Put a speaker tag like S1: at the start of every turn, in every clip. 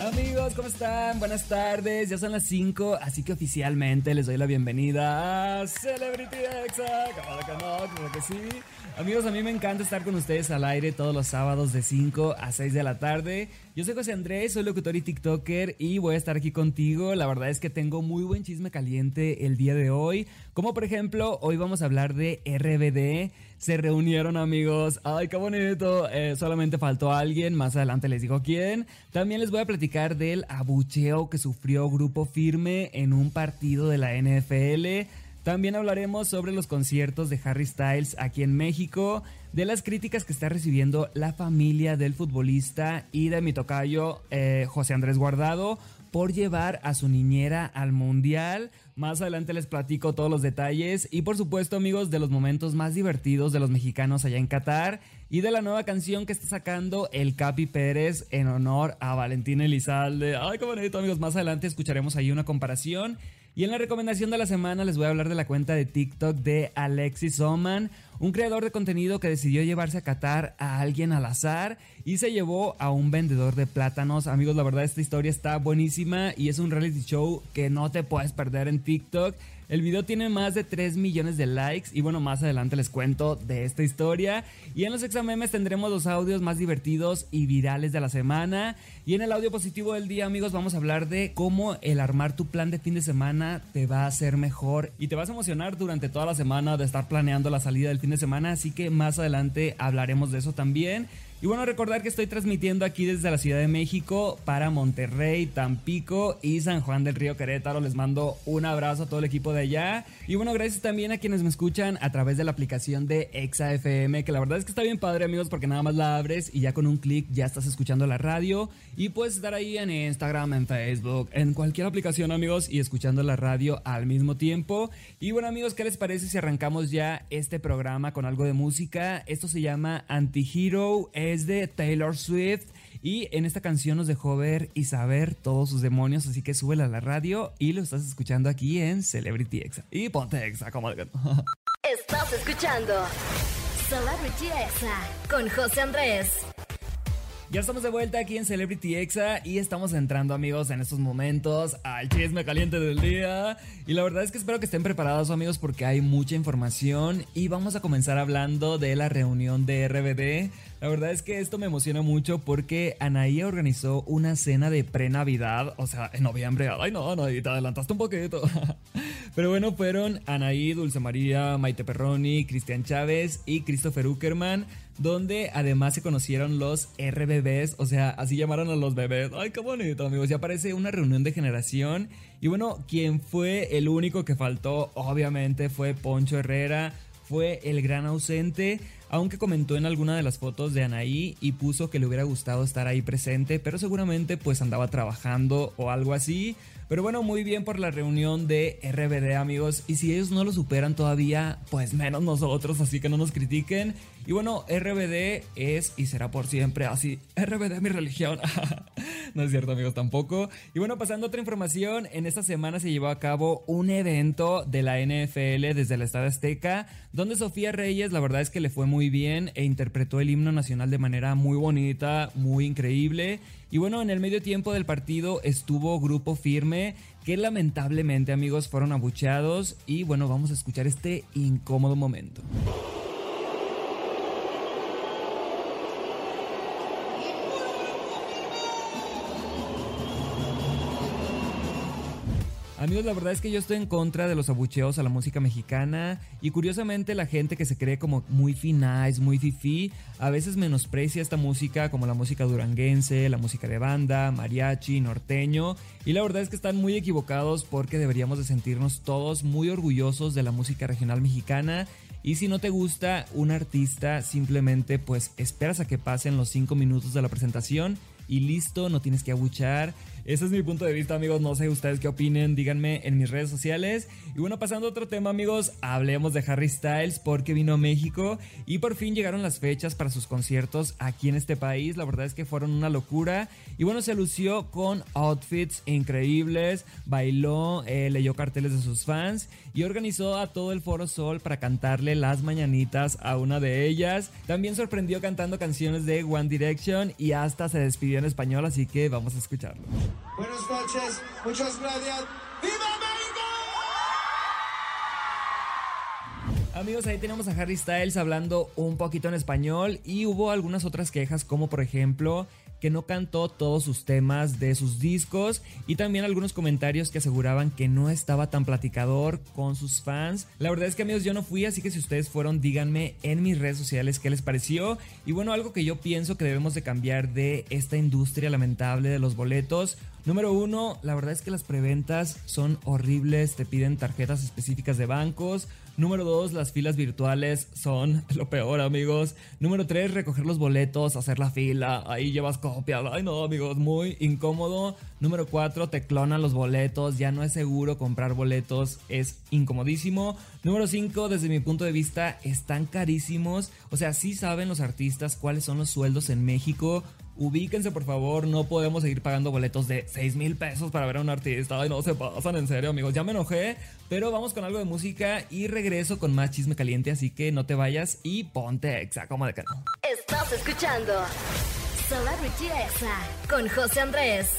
S1: Amigos, ¿cómo están? Buenas tardes, ya son las 5, así que oficialmente les doy la bienvenida a Celebrity Exa. Como que no, como que sí. Amigos, a mí me encanta estar con ustedes al aire todos los sábados de 5 a 6 de la tarde. Yo soy José Andrés, soy locutor y TikToker y voy a estar aquí contigo. La verdad es que tengo muy buen chisme caliente el día de hoy. Como por ejemplo, hoy vamos a hablar de RBD. Se reunieron amigos. Ay, qué bonito. Eh, solamente faltó alguien. Más adelante les digo quién. También les voy a platicar del abucheo que sufrió Grupo Firme en un partido de la NFL. También hablaremos sobre los conciertos de Harry Styles aquí en México, de las críticas que está recibiendo la familia del futbolista y de mi tocayo eh, José Andrés Guardado por llevar a su niñera al mundial. Más adelante les platico todos los detalles y por supuesto amigos de los momentos más divertidos de los mexicanos allá en Qatar y de la nueva canción que está sacando el Capi Pérez en honor a Valentín Elizalde. Ay, qué bonito amigos, más adelante escucharemos ahí una comparación. Y en la recomendación de la semana les voy a hablar de la cuenta de TikTok de Alexis Oman, un creador de contenido que decidió llevarse a Qatar a alguien al azar y se llevó a un vendedor de plátanos. Amigos, la verdad esta historia está buenísima y es un reality show que no te puedes perder en TikTok. El video tiene más de 3 millones de likes y bueno, más adelante les cuento de esta historia. Y en los examemes tendremos los audios más divertidos y virales de la semana. Y en el audio positivo del día, amigos, vamos a hablar de cómo el armar tu plan de fin de semana te va a hacer mejor y te vas a emocionar durante toda la semana de estar planeando la salida del fin de semana. Así que más adelante hablaremos de eso también. Y bueno, recordar que estoy transmitiendo aquí desde la Ciudad de México para Monterrey, Tampico y San Juan del Río Querétaro. Les mando un abrazo a todo el equipo de allá. Y bueno, gracias también a quienes me escuchan a través de la aplicación de ExaFM, que la verdad es que está bien padre, amigos, porque nada más la abres y ya con un clic ya estás escuchando la radio. Y puedes estar ahí en Instagram, en Facebook, en cualquier aplicación, amigos, y escuchando la radio al mismo tiempo. Y bueno, amigos, ¿qué les parece si arrancamos ya este programa con algo de música? Esto se llama Antihero es de Taylor Swift y en esta canción nos dejó ver y saber todos sus demonios, así que súbela a la radio y lo estás escuchando aquí en Celebrity Exa. Y ponte Exa, como
S2: Estás escuchando Celebrity Exa con José Andrés.
S1: Ya estamos de vuelta aquí en Celebrity Exa y estamos entrando amigos en estos momentos al chisme caliente del día. Y la verdad es que espero que estén preparados amigos porque hay mucha información y vamos a comenzar hablando de la reunión de RBD. La verdad es que esto me emociona mucho porque Anaí organizó una cena de pre-Navidad, o sea, en noviembre. Ay no, Anaí, te adelantaste un poquito. Pero bueno, fueron Anaí, Dulce María, Maite Perroni, Cristian Chávez y Christopher Uckerman donde además se conocieron los RBBs, o sea, así llamaron a los bebés. Ay, qué bonito, amigos. Ya parece una reunión de generación. Y bueno, quien fue el único que faltó, obviamente, fue Poncho Herrera. Fue el gran ausente, aunque comentó en alguna de las fotos de Anaí y puso que le hubiera gustado estar ahí presente, pero seguramente pues andaba trabajando o algo así. Pero bueno, muy bien por la reunión de RBD amigos. Y si ellos no lo superan todavía, pues menos nosotros, así que no nos critiquen. Y bueno, RBD es y será por siempre así. RBD mi religión. no es cierto amigos tampoco. Y bueno, pasando a otra información, en esta semana se llevó a cabo un evento de la NFL desde el Estado Azteca, donde Sofía Reyes la verdad es que le fue muy bien e interpretó el himno nacional de manera muy bonita, muy increíble. Y bueno, en el medio tiempo del partido estuvo Grupo Firme, que lamentablemente amigos fueron abucheados. Y bueno, vamos a escuchar este incómodo momento. Amigos, la verdad es que yo estoy en contra de los abucheos a la música mexicana y curiosamente la gente que se cree como muy finais, muy fifi, a veces menosprecia esta música como la música duranguense, la música de banda, mariachi, norteño y la verdad es que están muy equivocados porque deberíamos de sentirnos todos muy orgullosos de la música regional mexicana y si no te gusta un artista, simplemente pues esperas a que pasen los 5 minutos de la presentación y listo, no tienes que abuchar. Ese es mi punto de vista, amigos. No sé ustedes qué opinen, díganme en mis redes sociales. Y bueno, pasando a otro tema, amigos, hablemos de Harry Styles porque vino a México y por fin llegaron las fechas para sus conciertos aquí en este país. La verdad es que fueron una locura. Y bueno, se lució con outfits increíbles, bailó, eh, leyó carteles de sus fans y organizó a todo el Foro Sol para cantarle las mañanitas a una de ellas. También sorprendió cantando canciones de One Direction y hasta se despidió en español, así que vamos a escucharlo.
S3: Buenas noches, muchas gracias. ¡Viva México!
S1: Amigos, ahí tenemos a Harry Styles hablando un poquito en español y hubo algunas otras quejas como por ejemplo que no cantó todos sus temas de sus discos y también algunos comentarios que aseguraban que no estaba tan platicador con sus fans. La verdad es que amigos yo no fui, así que si ustedes fueron díganme en mis redes sociales qué les pareció. Y bueno, algo que yo pienso que debemos de cambiar de esta industria lamentable de los boletos. Número uno, la verdad es que las preventas son horribles, te piden tarjetas específicas de bancos. Número 2, las filas virtuales son lo peor, amigos. Número 3, recoger los boletos, hacer la fila, ahí llevas copia. Ay, no, amigos, muy incómodo. Número 4, te clonan los boletos, ya no es seguro comprar boletos, es incomodísimo. Número 5, desde mi punto de vista, están carísimos. O sea, sí saben los artistas cuáles son los sueldos en México ubíquense por favor, no podemos seguir pagando boletos de 6 mil pesos para ver a un artista. Ay, no se pasan en serio, amigos. Ya me enojé, pero vamos con algo de música y regreso con más chisme caliente, así que no te vayas y ponte exa, como de que no.
S2: Estás escuchando Celebrity Exa con José Andrés.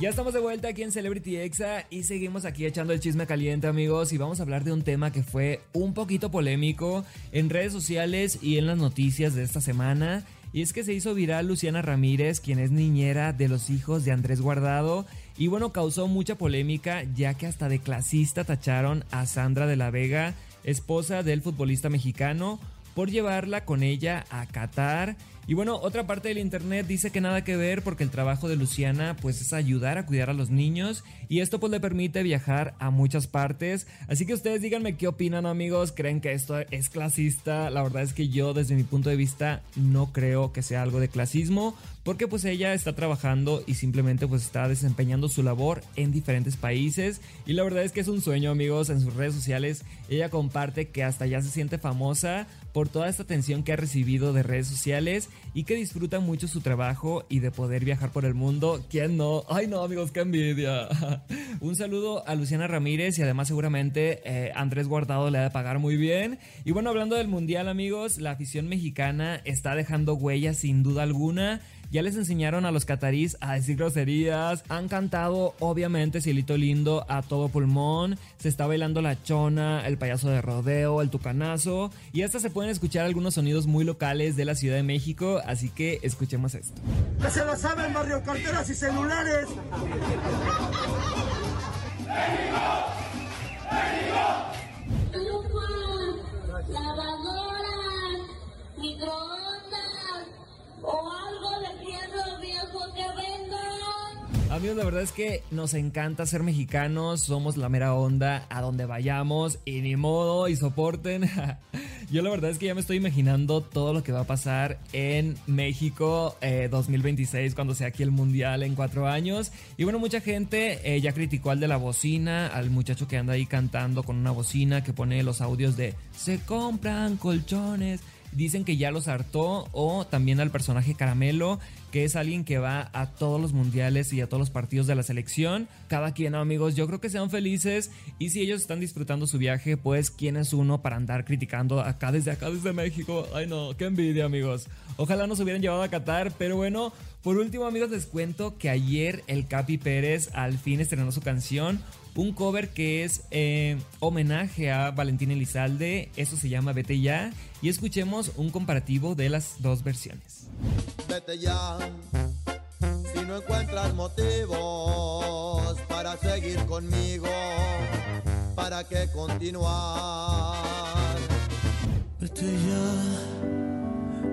S1: Ya estamos de vuelta aquí en Celebrity Exa y seguimos aquí echando el chisme caliente amigos y vamos a hablar de un tema que fue un poquito polémico en redes sociales y en las noticias de esta semana y es que se hizo viral Luciana Ramírez, quien es niñera de los hijos de Andrés Guardado. Y bueno, causó mucha polémica ya que hasta de clasista tacharon a Sandra de la Vega, esposa del futbolista mexicano, por llevarla con ella a Qatar y bueno, otra parte del internet dice que nada que ver porque el trabajo de Luciana pues es ayudar a cuidar a los niños y esto pues le permite viajar a muchas partes. Así que ustedes díganme qué opinan amigos, creen que esto es clasista. La verdad es que yo desde mi punto de vista no creo que sea algo de clasismo porque pues ella está trabajando y simplemente pues está desempeñando su labor en diferentes países y la verdad es que es un sueño amigos en sus redes sociales. Ella comparte que hasta ya se siente famosa por toda esta atención que ha recibido de redes sociales y que disfruta mucho su trabajo y de poder viajar por el mundo. ¿Quién no? Ay no amigos, qué envidia. Un saludo a Luciana Ramírez y además seguramente eh, Andrés Guardado le ha de pagar muy bien. Y bueno, hablando del Mundial amigos, la afición mexicana está dejando huellas sin duda alguna. Ya les enseñaron a los catarís a decir groserías. Han cantado, obviamente, Cielito Lindo a todo pulmón. Se está bailando la chona, el payaso de rodeo, el tucanazo. Y hasta se pueden escuchar algunos sonidos muy locales de la Ciudad de México. Así que escuchemos esto.
S3: ¡Que se lo saben, barrio carteras y celulares!
S4: lavadoras,
S1: La verdad es que nos encanta ser mexicanos, somos la mera onda a donde vayamos y ni modo y soporten. Yo la verdad es que ya me estoy imaginando todo lo que va a pasar en México 2026 eh, cuando sea aquí el mundial en cuatro años. Y bueno, mucha gente eh, ya criticó al de la bocina, al muchacho que anda ahí cantando con una bocina que pone los audios de se compran colchones dicen que ya los hartó o también al personaje Caramelo, que es alguien que va a todos los mundiales y a todos los partidos de la selección. Cada quien, amigos, yo creo que sean felices y si ellos están disfrutando su viaje, pues quién es uno para andar criticando acá desde acá desde México. Ay no, qué envidia, amigos. Ojalá nos hubieran llevado a Qatar, pero bueno, por último, amigos, les cuento que ayer el Capi Pérez al fin estrenó su canción un cover que es eh, homenaje a Valentín Elizalde, eso se llama Vete ya, y escuchemos un comparativo de las dos versiones.
S5: Vete ya, si no encuentras motivos para seguir conmigo, ¿para qué continuar?
S6: Vete ya,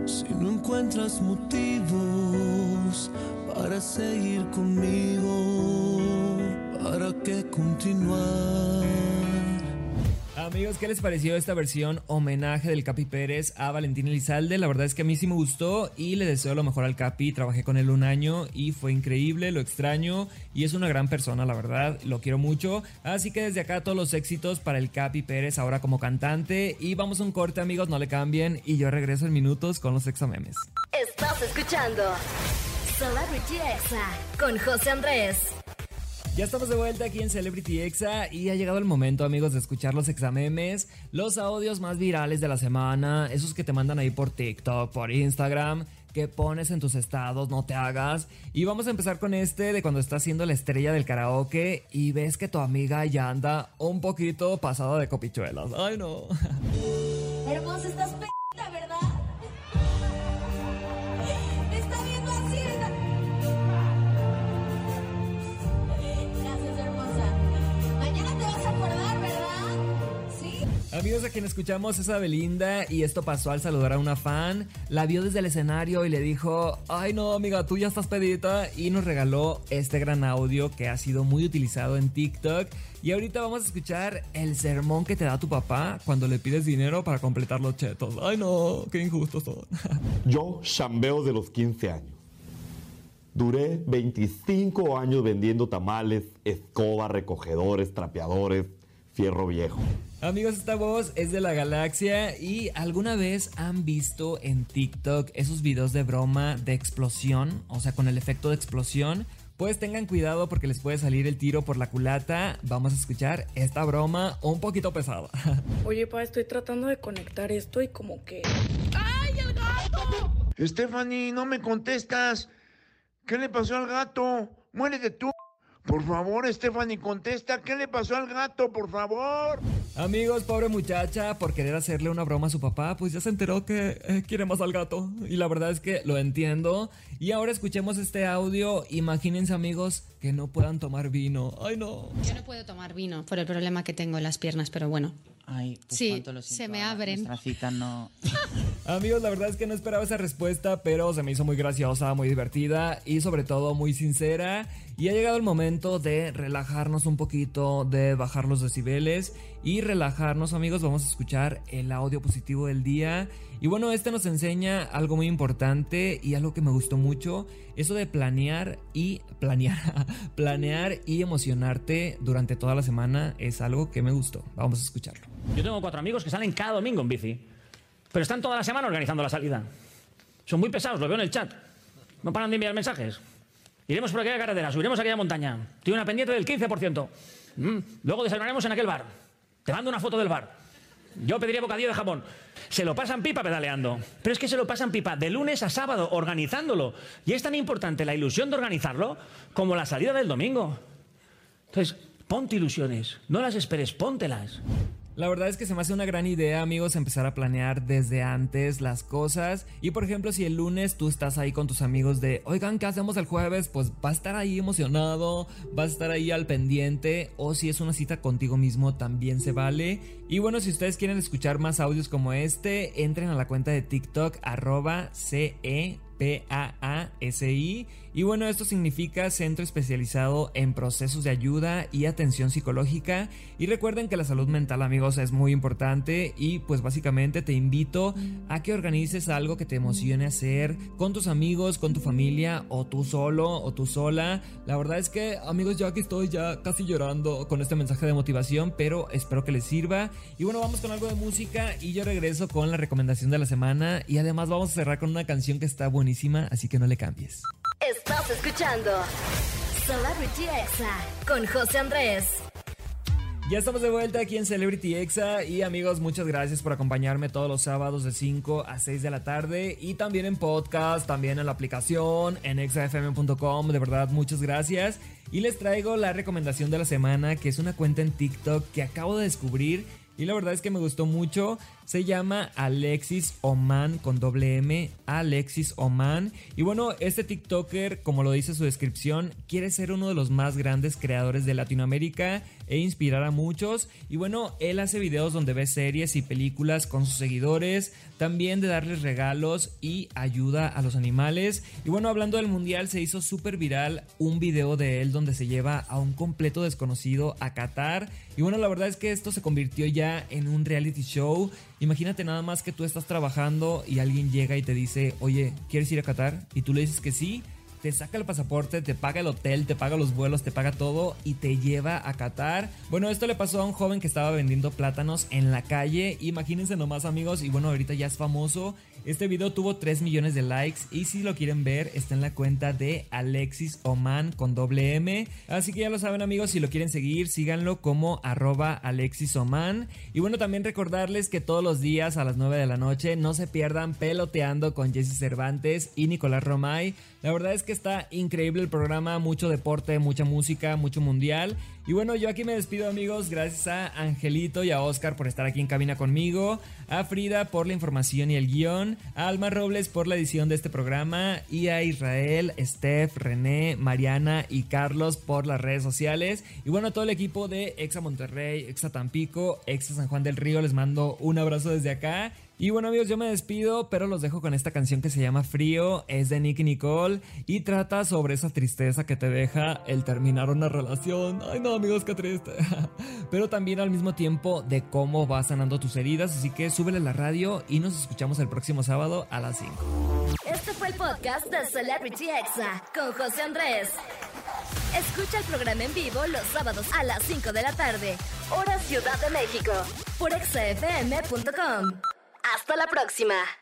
S6: si no encuentras motivos para seguir conmigo ¿Para qué continuar?
S1: Amigos, ¿qué les pareció esta versión homenaje del Capi Pérez a Valentín Elizalde? La verdad es que a mí sí me gustó y le deseo lo mejor al Capi. Trabajé con él un año y fue increíble, lo extraño y es una gran persona, la verdad, lo quiero mucho. Así que desde acá todos los éxitos para el Capi Pérez ahora como cantante. Y vamos a un corte, amigos, no le cambien y yo regreso en minutos con los examemes.
S2: Estás escuchando Celebrity Exa con José Andrés.
S1: Ya estamos de vuelta aquí en Celebrity Exa y ha llegado el momento, amigos, de escuchar los examemes, los audios más virales de la semana, esos que te mandan ahí por TikTok, por Instagram, que pones en tus estados, no te hagas. Y vamos a empezar con este de cuando estás haciendo la estrella del karaoke y ves que tu amiga ya anda un poquito pasada de copichuelas. Ay, no.
S4: Hermosa, estás
S1: Amigos, a quien escuchamos es Belinda y esto pasó al saludar a una fan. La vio desde el escenario y le dijo, ay no amiga, tú ya estás pedita y nos regaló este gran audio que ha sido muy utilizado en TikTok. Y ahorita vamos a escuchar el sermón que te da tu papá cuando le pides dinero para completar los chetos. Ay no, qué injustos son.
S7: Yo chambeo de los 15 años. Duré 25 años vendiendo tamales, escoba, recogedores, trapeadores, fierro viejo.
S1: Amigos, esta voz es de la galaxia y alguna vez han visto en TikTok esos videos de broma de explosión, o sea, con el efecto de explosión. Pues tengan cuidado porque les puede salir el tiro por la culata. Vamos a escuchar esta broma un poquito pesada.
S8: Oye, pa, estoy tratando de conectar esto y como que...
S3: Stephanie, no me contestas. ¿Qué le pasó al gato? Muérete tú. Por favor, Stephanie, contesta. ¿Qué le pasó al gato, por favor?
S1: Amigos, pobre muchacha, por querer hacerle una broma a su papá, pues ya se enteró que eh, quiere más al gato. Y la verdad es que lo entiendo. Y ahora escuchemos este audio. Imagínense, amigos, que no puedan tomar vino. Ay, no.
S9: Yo no puedo tomar vino por el problema que tengo en las piernas, pero bueno.
S10: Ay, pues
S9: Sí,
S10: cuánto lo
S9: se me abren.
S10: Nuestra cita no.
S1: Amigos, la verdad es que no esperaba esa respuesta, pero se me hizo muy graciosa, muy divertida y sobre todo muy sincera. Y ha llegado el momento de relajarnos un poquito, de bajar los decibeles y relajarnos, amigos. Vamos a escuchar el audio positivo del día. Y bueno, este nos enseña algo muy importante y algo que me gustó mucho, eso de planear y planear, planear y emocionarte durante toda la semana es algo que me gustó. Vamos a escucharlo.
S11: Yo tengo cuatro amigos que salen cada domingo en bici, pero están toda la semana organizando la salida. Son muy pesados, lo veo en el chat. No paran de enviar mensajes. Iremos por aquella carretera, subiremos aquella montaña. Tiene una pendiente del 15%. Mm, Luego desayunaremos en aquel bar. Te mando una foto del bar. Yo pediría bocadillo de jamón. Se lo pasan pipa pedaleando. Pero es que se lo pasan pipa de lunes a sábado organizándolo. Y es tan importante la ilusión de organizarlo como la salida del domingo. Entonces, ponte ilusiones. No las esperes, póntelas.
S1: La verdad es que se me hace una gran idea, amigos, empezar a planear desde antes las cosas. Y por ejemplo, si el lunes tú estás ahí con tus amigos de, oigan, ¿qué hacemos el jueves? Pues va a estar ahí emocionado, va a estar ahí al pendiente. O si es una cita contigo mismo, también se vale. Y bueno, si ustedes quieren escuchar más audios como este, entren a la cuenta de TikTok, arroba CE. PAASI. Y bueno, esto significa Centro Especializado en Procesos de Ayuda y Atención Psicológica. Y recuerden que la salud mental, amigos, es muy importante. Y pues básicamente te invito a que organices algo que te emocione hacer con tus amigos, con tu familia, o tú solo, o tú sola. La verdad es que, amigos, yo aquí estoy ya casi llorando con este mensaje de motivación, pero espero que les sirva. Y bueno, vamos con algo de música y yo regreso con la recomendación de la semana. Y además vamos a cerrar con una canción que está buenísima, así que no le cambies.
S2: Estás escuchando Celebrity Exa con José Andrés.
S1: Ya estamos de vuelta aquí en Celebrity Exa y amigos, muchas gracias por acompañarme todos los sábados de 5 a 6 de la tarde y también en podcast, también en la aplicación, en exafm.com, de verdad muchas gracias. Y les traigo la recomendación de la semana, que es una cuenta en TikTok que acabo de descubrir y la verdad es que me gustó mucho. Se llama Alexis Oman con doble M. Alexis Oman. Y bueno, este TikToker, como lo dice su descripción, quiere ser uno de los más grandes creadores de Latinoamérica e inspirar a muchos. Y bueno, él hace videos donde ve series y películas con sus seguidores. También de darles regalos y ayuda a los animales. Y bueno, hablando del mundial, se hizo súper viral un video de él donde se lleva a un completo desconocido a Qatar. Y bueno, la verdad es que esto se convirtió ya en un reality show. Imagínate nada más que tú estás trabajando y alguien llega y te dice, oye, ¿quieres ir a Qatar? Y tú le dices que sí te saca el pasaporte, te paga el hotel, te paga los vuelos, te paga todo y te lleva a Qatar. Bueno, esto le pasó a un joven que estaba vendiendo plátanos en la calle. Imagínense nomás amigos y bueno, ahorita ya es famoso. Este video tuvo 3 millones de likes y si lo quieren ver está en la cuenta de Alexis Oman con doble M. Así que ya lo saben amigos, si lo quieren seguir síganlo como arroba Alexis Oman. Y bueno, también recordarles que todos los días a las 9 de la noche no se pierdan peloteando con Jesse Cervantes y Nicolás Romay. La verdad es que está increíble el programa, mucho deporte, mucha música, mucho mundial. Y bueno, yo aquí me despido amigos, gracias a Angelito y a Oscar por estar aquí en cabina conmigo, a Frida por la información y el guion, a Alma Robles por la edición de este programa y a Israel, Steph, René, Mariana y Carlos por las redes sociales. Y bueno, a todo el equipo de Exa Monterrey, Exa Tampico, Exa San Juan del Río, les mando un abrazo desde acá. Y bueno amigos, yo me despido, pero los dejo con esta canción que se llama Frío, es de Nick Nicole y trata sobre esa tristeza que te deja el terminar una relación. Ay no amigos, qué triste. pero también al mismo tiempo de cómo vas sanando tus heridas, así que súbele la radio y nos escuchamos el próximo sábado a las 5.
S2: Este fue el podcast de Celebrity Exa con José Andrés. Escucha el programa en vivo los sábados a las 5 de la tarde, hora Ciudad de México, por exafm.com. Hasta la próxima.